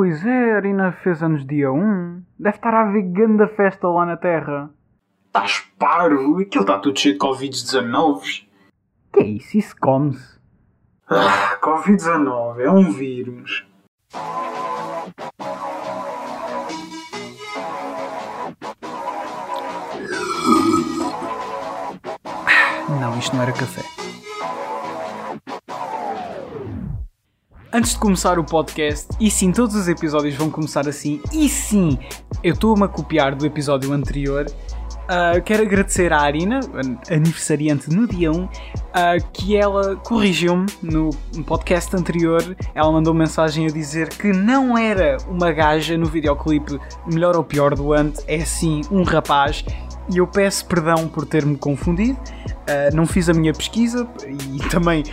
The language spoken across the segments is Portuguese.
pois é, a Arina fez anos dia 1. Deve estar a haver grande festa lá na Terra. Estás parvo? Aquilo está tudo cheio de Covid-19. Que é isso? Isso come-se. Ah, Covid-19 é um vírus. Não, isto não era café. Antes de começar o podcast, e sim, todos os episódios vão começar assim, e sim, eu estou-me a copiar do episódio anterior. Uh, quero agradecer à Arina, aniversariante no dia 1, uh, que ela corrigiu-me no podcast anterior. Ela mandou mensagem a dizer que não era uma gaja no videoclipe melhor ou pior do ano, é sim um rapaz. E eu peço perdão por ter-me confundido. Uh, não fiz a minha pesquisa e também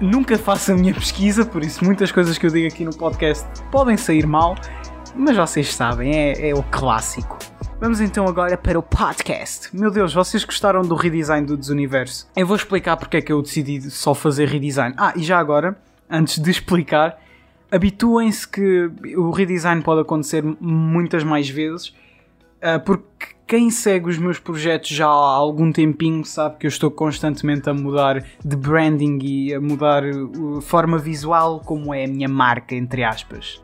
nunca faço a minha pesquisa, por isso muitas coisas que eu digo aqui no podcast podem sair mal, mas vocês sabem, é, é o clássico. Vamos então agora para o podcast. Meu Deus, vocês gostaram do redesign do Desuniverso? Eu vou explicar porque é que eu decidi só fazer redesign. Ah, e já agora, antes de explicar, habituem-se que o redesign pode acontecer muitas mais vezes, uh, porque quem segue os meus projetos já há algum tempinho sabe que eu estou constantemente a mudar de branding e a mudar a forma visual como é a minha marca, entre aspas.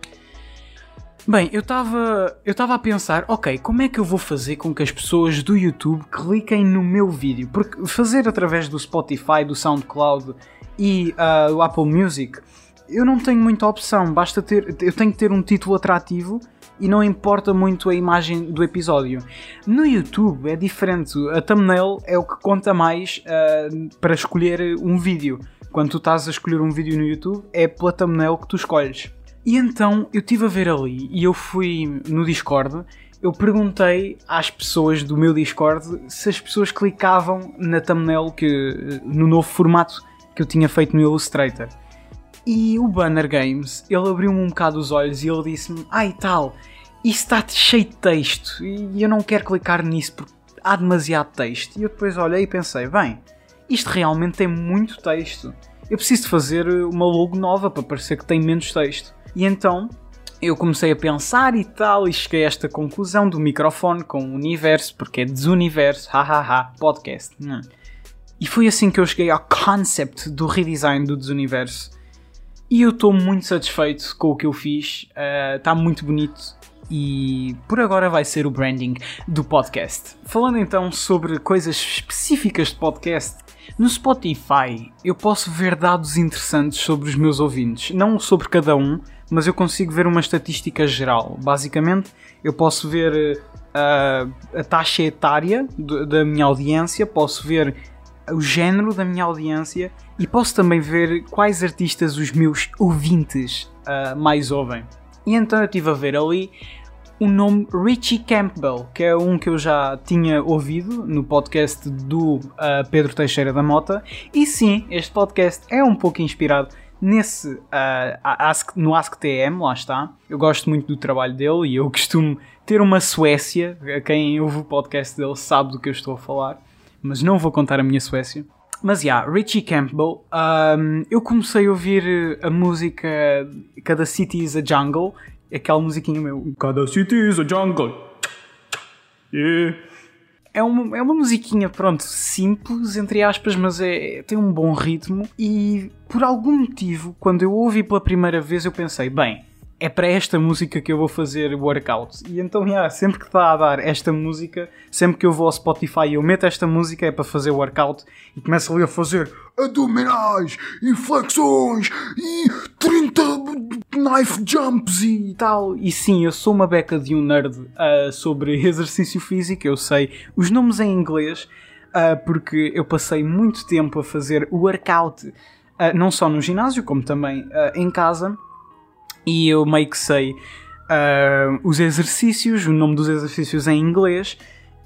Bem, eu estava eu a pensar, ok, como é que eu vou fazer com que as pessoas do YouTube cliquem no meu vídeo? Porque fazer através do Spotify, do SoundCloud e uh, do Apple Music, eu não tenho muita opção. Basta ter, eu tenho que ter um título atrativo e não importa muito a imagem do episódio. No YouTube é diferente, a thumbnail é o que conta mais uh, para escolher um vídeo. Quando tu estás a escolher um vídeo no YouTube, é pela thumbnail que tu escolhes. E então eu estive a ver ali e eu fui no Discord. Eu perguntei às pessoas do meu Discord se as pessoas clicavam na thumbnail que, no novo formato que eu tinha feito no Illustrator. E o Banner Games, ele abriu-me um bocado os olhos e ele disse-me: Ai ah, tal, isso está cheio de texto e eu não quero clicar nisso porque há demasiado texto. E eu depois olhei e pensei: bem, isto realmente tem muito texto. Eu preciso de fazer uma logo nova para parecer que tem menos texto. E então eu comecei a pensar e tal, e cheguei a esta conclusão do microfone com o universo, porque é desuniverso, hahaha, podcast. Hum. E foi assim que eu cheguei ao concept do redesign do desuniverso. E eu estou muito satisfeito com o que eu fiz, está uh, muito bonito e por agora vai ser o branding do podcast. Falando então sobre coisas específicas de podcast, no Spotify eu posso ver dados interessantes sobre os meus ouvintes, não sobre cada um, mas eu consigo ver uma estatística geral. Basicamente, eu posso ver uh, a taxa etária da minha audiência, posso ver o género da minha audiência e posso também ver quais artistas os meus ouvintes uh, mais ouvem. E então eu estive a ver ali o nome Richie Campbell, que é um que eu já tinha ouvido no podcast do uh, Pedro Teixeira da Mota. E sim, este podcast é um pouco inspirado nesse uh, Ask, no AskTM, lá está. Eu gosto muito do trabalho dele e eu costumo ter uma Suécia. Quem ouve o podcast dele sabe do que eu estou a falar mas não vou contar a minha Suécia. Mas, já, yeah, Richie Campbell, um, eu comecei a ouvir a música Cada City is a Jungle, aquela musiquinha meu. Cada City is a Jungle. Yeah. É uma, é uma musiquinha, pronto, simples, entre aspas, mas é, tem um bom ritmo. E por algum motivo, quando eu ouvi pela primeira vez, eu pensei: bem, é para esta música que eu vou fazer workout. E então, yeah, sempre que está a dar esta música, sempre que eu vou ao Spotify e eu meto esta música é para fazer workout e começo ali a fazer abdominais e flexões e 30 knife jumps e tal. E sim, eu sou uma beca de um nerd uh, sobre exercício físico, eu sei os nomes em inglês. Uh, porque eu passei muito tempo a fazer workout, uh, não só no ginásio, como também em casa, e eu meio que sei uh, os exercícios, o nome dos exercícios em inglês,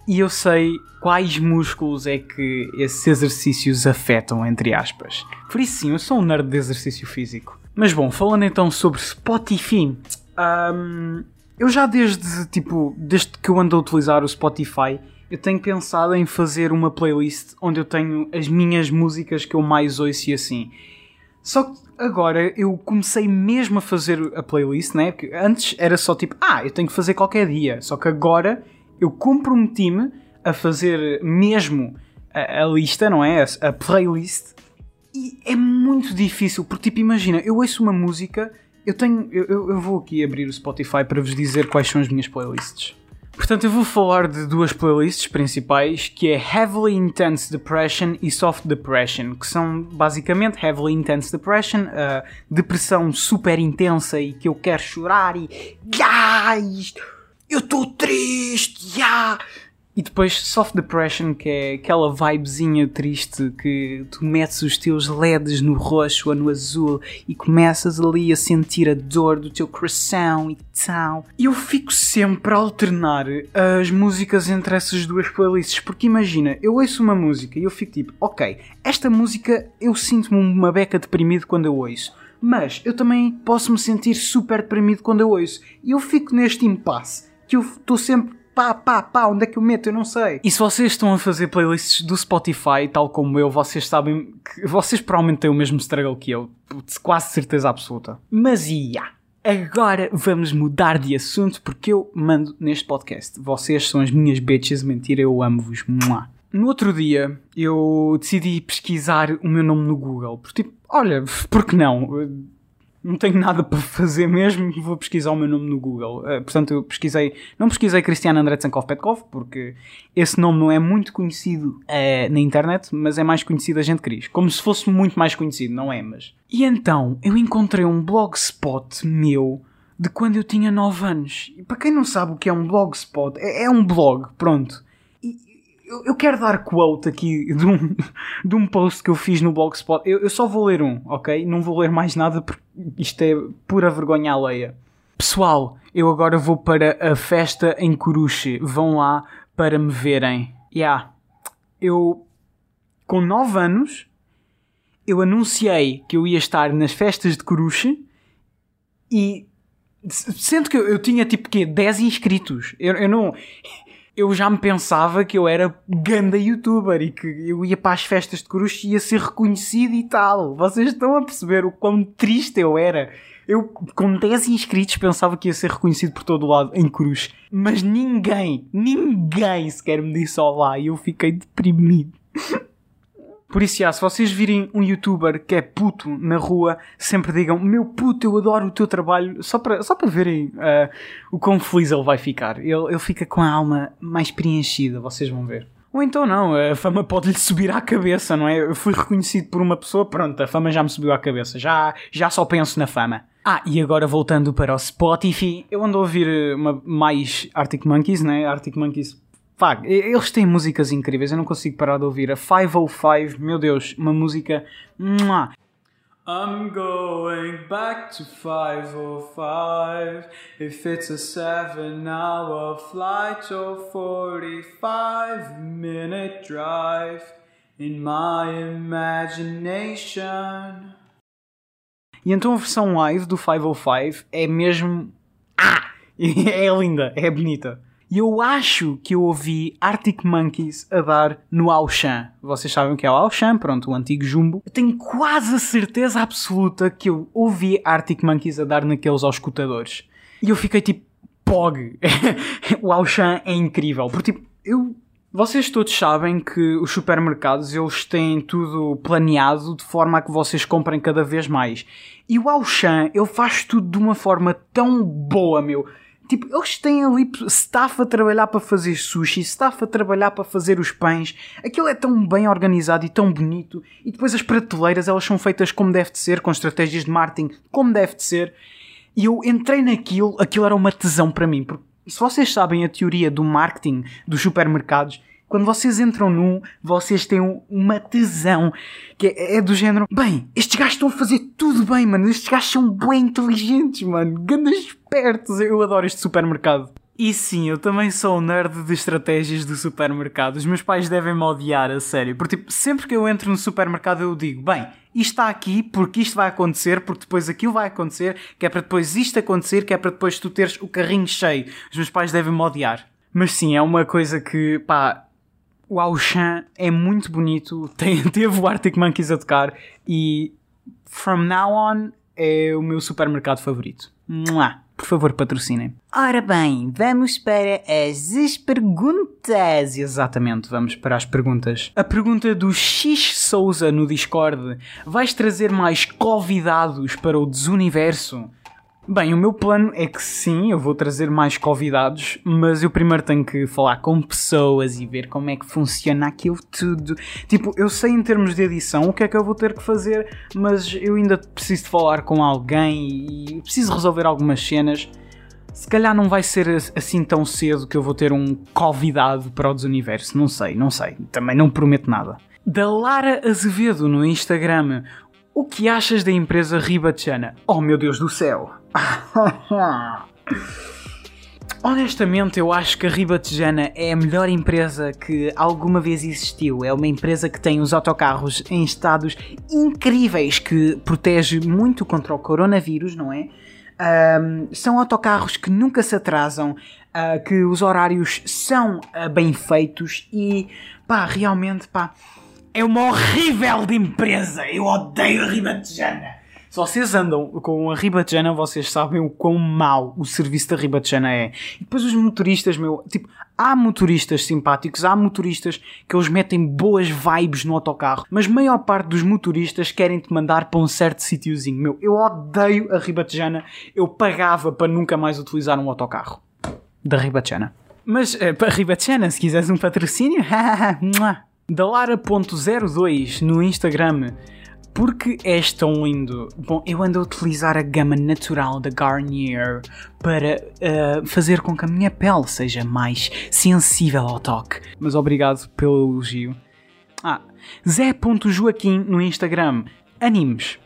e eu sei quais músculos é que esses exercícios afetam, entre aspas. Por isso sim, eu sou um nerd de exercício físico. Mas bom, falando então sobre Spotify, um, eu já desde, tipo, desde que eu ando a utilizar o Spotify, eu tenho pensado em fazer uma playlist onde eu tenho as minhas músicas que eu mais ouço e assim. Só que agora eu comecei mesmo a fazer a playlist, né? Porque antes era só tipo, ah, eu tenho que fazer qualquer dia. Só que agora eu comprometi-me a fazer mesmo a, a lista, não é? A, playlist. E é muito difícil, porque tipo, imagina, eu ouço uma música, eu tenho. Eu, eu vou aqui abrir o Spotify para vos dizer quais são as minhas playlists. Portanto, eu vou falar de duas playlists principais, que é Heavily Intense Depression e Soft Depression, que são basicamente Heavily Intense Depression, a depressão super intensa e que eu quero chorar e... Guys, eu estou triste, yeah! E depois Soft Depression, que é aquela vibezinha triste que tu metes os teus LEDs no roxo ou no azul e começas ali a sentir a dor do teu coração e tal. E eu fico sempre a alternar as músicas entre essas duas playlists, porque imagina, eu ouço uma música e eu fico tipo, ok, esta música eu sinto-me uma beca deprimido quando eu ouço. Mas eu também posso me sentir super deprimido quando eu ouço. E eu fico neste impasse que eu estou sempre pá, pá, pá, onde é que eu meto? Eu não sei. E se vocês estão a fazer playlists do Spotify, tal como eu, vocês sabem que vocês provavelmente têm o mesmo struggle que eu, quase certeza absoluta. Mas ia. Agora vamos mudar de assunto porque eu mando neste podcast. Vocês são as minhas bitches, mentira, eu amo-vos. No outro dia eu decidi pesquisar o meu nome no Google. Porque, tipo, olha, por que não? Não tenho nada para fazer mesmo, vou pesquisar o meu nome no Google. Uh, portanto, eu pesquisei, não pesquisei Cristiano André Tsankov Petkov, porque esse nome não é muito conhecido uh, na internet, mas é mais conhecido a gente Cris. Como se fosse muito mais conhecido, não é? Mas. E então, eu encontrei um blogspot meu de quando eu tinha 9 anos. E para quem não sabe o que é um blogspot, é, é um blog, pronto eu, eu, quero dar quote aqui de um, de um post que eu fiz no Blogspot. Eu, eu só vou ler um, ok? Não vou ler mais nada porque isto é pura vergonha alheia. Pessoal, eu agora vou para a festa em Coruche. Vão lá para me verem. Yeah. Eu, com 9 anos, eu anunciei que eu ia estar nas festas de Coruche e sendo que eu, eu tinha tipo que 10 inscritos. Eu, eu não eu já me pensava que eu era ganda youtuber e que eu ia para as festas de Cruz e ia ser reconhecido e tal. Vocês estão a perceber o quão triste eu era. Eu, com 10 inscritos, pensava que ia ser reconhecido por todo o lado em Cruz. Mas ninguém, ninguém sequer me disse olá e eu fiquei deprimido. Por isso, já, se vocês virem um youtuber que é puto na rua, sempre digam: Meu puto, eu adoro o teu trabalho, só para, só para verem uh, o quão feliz ele vai ficar. Ele, ele fica com a alma mais preenchida, vocês vão ver. Ou então não, a fama pode-lhe subir à cabeça, não é? Eu fui reconhecido por uma pessoa, pronto, a fama já me subiu à cabeça, já, já só penso na fama. Ah, e agora voltando para o Spotify, eu ando a ouvir uma, mais Arctic Monkeys, né? Arctic Monkeys Pá, eles têm músicas incríveis, eu não consigo parar de ouvir. A 505, meu Deus, uma música. I'm going back to 505 If it's a 7 hour flight or 45 minute drive In my imagination E então a versão live do 505 é mesmo. Ah! É linda, é bonita. E eu acho que eu ouvi Arctic Monkeys a dar no Auchan. Vocês sabem o que é o Auchan, pronto, o antigo Jumbo. Eu tenho quase a certeza absoluta que eu ouvi Arctic Monkeys a dar naqueles aos escutadores. E eu fiquei tipo, pog! o Auchan é incrível. Porque tipo, eu vocês todos sabem que os supermercados eles têm tudo planeado de forma a que vocês comprem cada vez mais. E o Auchan ele faz tudo de uma forma tão boa, meu. Tipo, eles têm ali staff a trabalhar para fazer sushi, staff a trabalhar para fazer os pães. Aquilo é tão bem organizado e tão bonito. E depois as prateleiras, elas são feitas como deve de ser, com estratégias de marketing como deve de ser. E eu entrei naquilo, aquilo era uma tesão para mim. Porque se vocês sabem a teoria do marketing dos supermercados, quando vocês entram num, vocês têm uma tesão que é, é, do género: bem, estes gajos estão a fazer tudo bem, mano. Estes gajos são bem inteligentes, mano. Gandas espertos. Eu adoro este supermercado. E sim, eu também sou um nerd de estratégias do supermercado. Os meus pais devem-me odiar, a sério. Porque, tipo, sempre que eu entro no supermercado eu digo, bem, isto está aqui porque isto vai acontecer, porque depois aquilo vai acontecer, que é para depois isto acontecer, que é para depois tu teres o carrinho cheio. Os meus pais devem-me odiar. Mas sim, é uma coisa que, pá, o Auchan é muito bonito, tem, teve o Arctic Monkeys a tocar e from now on, é o meu supermercado favorito. Mua. Por favor, patrocinem. Ora bem, vamos para as perguntas. Exatamente, vamos para as perguntas. A pergunta do X Souza no Discord: Vais trazer mais convidados para o desuniverso? Bem, o meu plano é que sim, eu vou trazer mais convidados, mas eu primeiro tenho que falar com pessoas e ver como é que funciona aquilo tudo. Tipo, eu sei em termos de edição o que é que eu vou ter que fazer, mas eu ainda preciso de falar com alguém e preciso resolver algumas cenas. Se calhar não vai ser assim tão cedo que eu vou ter um convidado para o desuniverso. Não sei, não sei. Também não prometo nada. Da Lara Azevedo no Instagram. O que achas da empresa Ribatjana? Oh meu Deus do céu! Honestamente, eu acho que a Ribatejana é a melhor empresa que alguma vez existiu. É uma empresa que tem os autocarros em estados incríveis, que protege muito contra o coronavírus, não é? Um, são autocarros que nunca se atrasam, uh, que os horários são uh, bem feitos e, pá, realmente, pá, é uma horrível de empresa. Eu odeio a Ribatejana. Se vocês andam com a Ribatejana, vocês sabem o quão mau o serviço da Ribatejana é. E depois os motoristas, meu, tipo, há motoristas simpáticos, há motoristas que eles metem boas vibes no autocarro, mas a maior parte dos motoristas querem te mandar para um certo sítiozinho. Meu, eu odeio a Ribatejana, eu pagava para nunca mais utilizar um autocarro da Ribatejana. Mas uh, para Ribatejana, se quiseres um patrocínio, da Lara.02 no Instagram porque és tão lindo? Bom, eu ando a utilizar a gama natural da Garnier para uh, fazer com que a minha pele seja mais sensível ao toque. Mas obrigado pelo elogio. Ah, Zé.joaquim no Instagram. Animes.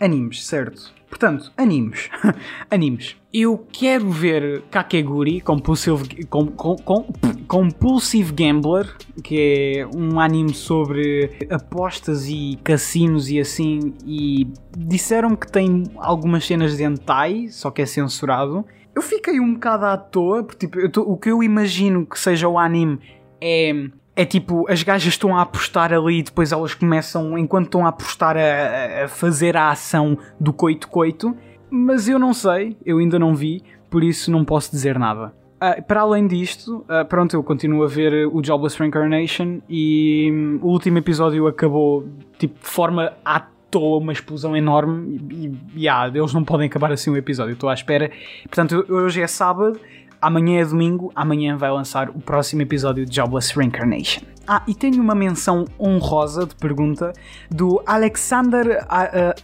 Animes, certo. Portanto, animes. animes. Eu quero ver Kakeguri, Compulsive, com, com, com, Compulsive Gambler, que é um anime sobre apostas e cassinos e assim, e disseram que tem algumas cenas de hentai, só que é censurado. Eu fiquei um bocado à toa, porque tipo, tô, o que eu imagino que seja o anime é é tipo, as gajas estão a apostar ali e depois elas começam, enquanto estão a apostar, a, a fazer a ação do coito-coito. Mas eu não sei, eu ainda não vi, por isso não posso dizer nada. Uh, para além disto, uh, pronto, eu continuo a ver o Jobless Reincarnation e um, o último episódio acabou tipo, de forma à toa, uma explosão enorme e, e yeah, eles não podem acabar assim o episódio, estou à espera. Portanto, hoje é sábado Amanhã é domingo, amanhã vai lançar o próximo episódio de Jobless Reincarnation. Ah, e tenho uma menção honrosa de pergunta do Alexander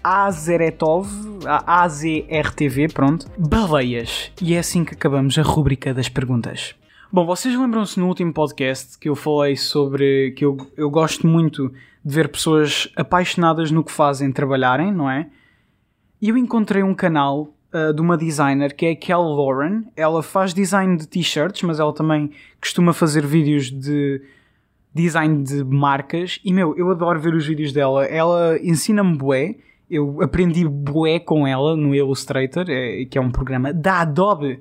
Azeretov, AZRTV, pronto. Baleias. E é assim que acabamos a rubrica das perguntas. Bom, vocês lembram-se no último podcast que eu falei sobre que eu, eu gosto muito de ver pessoas apaixonadas no que fazem trabalharem, não é? E eu encontrei um canal uh, de uma designer que é a Kel Lauren. Ela faz design de t-shirts, mas ela também costuma fazer vídeos de design de marcas. E meu, eu adoro ver os vídeos dela. Ela ensina-me bué. Eu aprendi bué com ela no Illustrator, é, que é um programa da Adobe.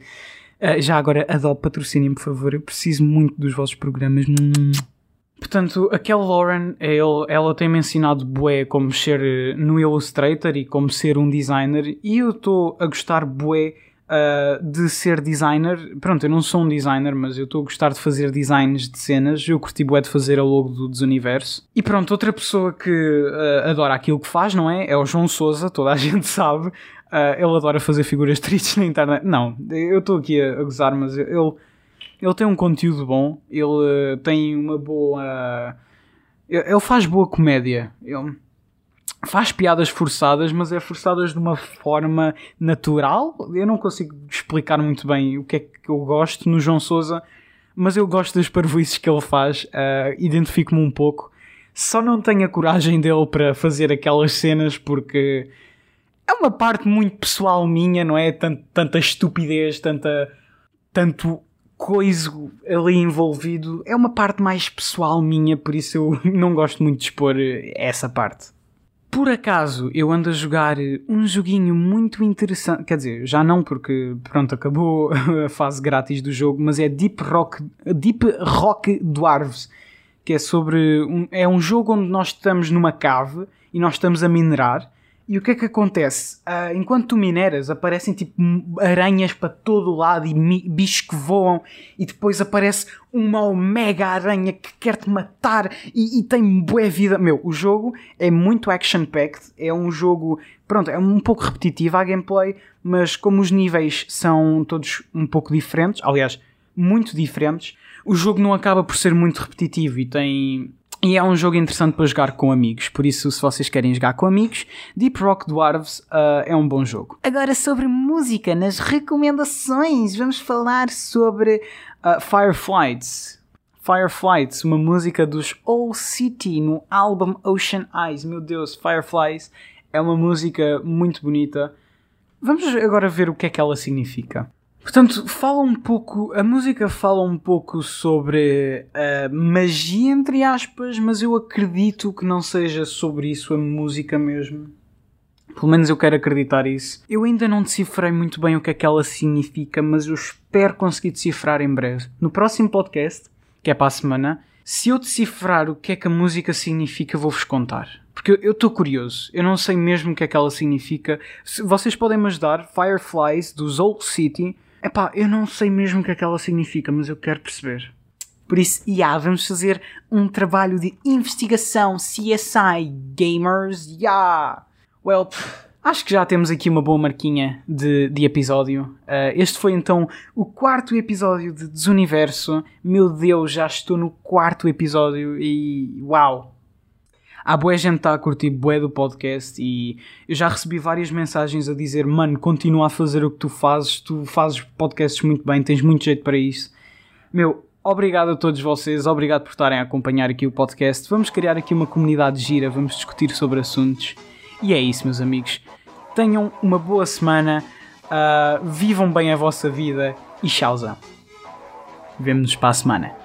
Uh, já agora, Adobe, patrocinem por favor. Eu preciso muito dos vossos programas. Portanto, aquela Lauren, ele, ela tem-me ensinado bué como mexer eh, no Illustrator e como ser um designer e eu estou a gostar bué uh, de ser designer. Pronto, eu não sou um designer, mas eu estou a gostar de fazer designs de cenas. Eu curti bué de fazer a logo do Desuniverso. E pronto, outra pessoa que uh, adora aquilo que faz, não é? É o João Souza, toda a gente sabe. Uh, ele adora fazer figuras tristes na internet. Não, eu estou aqui a, a gozar, mas ele ele tem um conteúdo bom, ele tem uma boa. Ele faz boa comédia. Ele faz piadas forçadas, mas é forçadas de uma forma natural. Eu não consigo explicar muito bem o que é que eu gosto no João Souza, mas eu gosto das parvoices que ele faz, uh, identifico-me um pouco. Só não tenho a coragem dele para fazer aquelas cenas porque é uma parte muito pessoal minha, não é? Tanta, tanta estupidez, tanta, tanto coiso ali envolvido é uma parte mais pessoal minha, por isso eu não gosto muito de expor eh, essa parte. Por acaso eu ando a jogar um joguinho muito interessante, quer dizer, já não porque pronto, acabou a fase grátis do jogo, mas é Deep Rock, Deep Rock Dwarves, que é sobre um, é um jogo onde nós estamos numa cave e nós estamos a minerar E o que é que acontece? Uh, enquanto tu mineras, aparecem tipo aranhas para todo o lado e bichos que voam, e depois aparece uma mega aranha que quer te matar e, e tem boa vida. Meu, o jogo é muito action-packed, é um jogo, pronto, é um pouco repetitivo a gameplay, mas como os níveis são todos um pouco diferentes, aliás, muito diferentes, o jogo não acaba por ser muito repetitivo e tem e é um jogo interessante para jogar com amigos, por isso, se vocês querem jogar com amigos, Deep Rock Dwarves uh, é um bom jogo. Agora, sobre música, nas recomendações, vamos falar sobre uh, Fireflies. Fireflies, uma música dos All City no álbum Ocean Eyes. Meu Deus, Fireflies é uma música muito bonita. Vamos agora ver o que é que ela significa. Portanto, fala um pouco, a música fala um pouco sobre a magia, entre aspas, mas eu acredito que não seja sobre isso a música mesmo. Pelo menos eu quero acreditar isso. Eu ainda não decifrei muito bem o que é que ela significa, mas eu espero conseguir decifrar em breve. No próximo podcast, que é para a semana, se eu decifrar o que é que a música significa, vou-vos contar. Porque eu estou curioso, eu não sei mesmo o que é que ela significa. Vocês podem me ajudar, Fireflies, do Old City Epá, eu não sei mesmo o que é que ela significa, mas eu quero perceber. Por isso, yeah, vamos fazer um trabalho de investigação CSI Gamers, yeah! Well, acho que já temos aqui uma boa marquinha de, de episódio. Uh, este foi então o quarto episódio de Desuniverso. Meu Deus, já estou no quarto episódio e uau! Há boa gente está a curtir bué do podcast e eu já recebi várias mensagens a dizer mano, continua a fazer o que tu fazes, tu fazes podcasts muito bem, tens muito jeito para isso. Meu, obrigado a todos vocês, obrigado por estarem a acompanhar aqui o podcast. Vamos criar aqui uma comunidade gira, vamos discutir sobre assuntos. E é isso, meus amigos. Tenham uma boa semana, uh, vivam bem a vossa vida e tchauzão. Vemo-nos para a semana.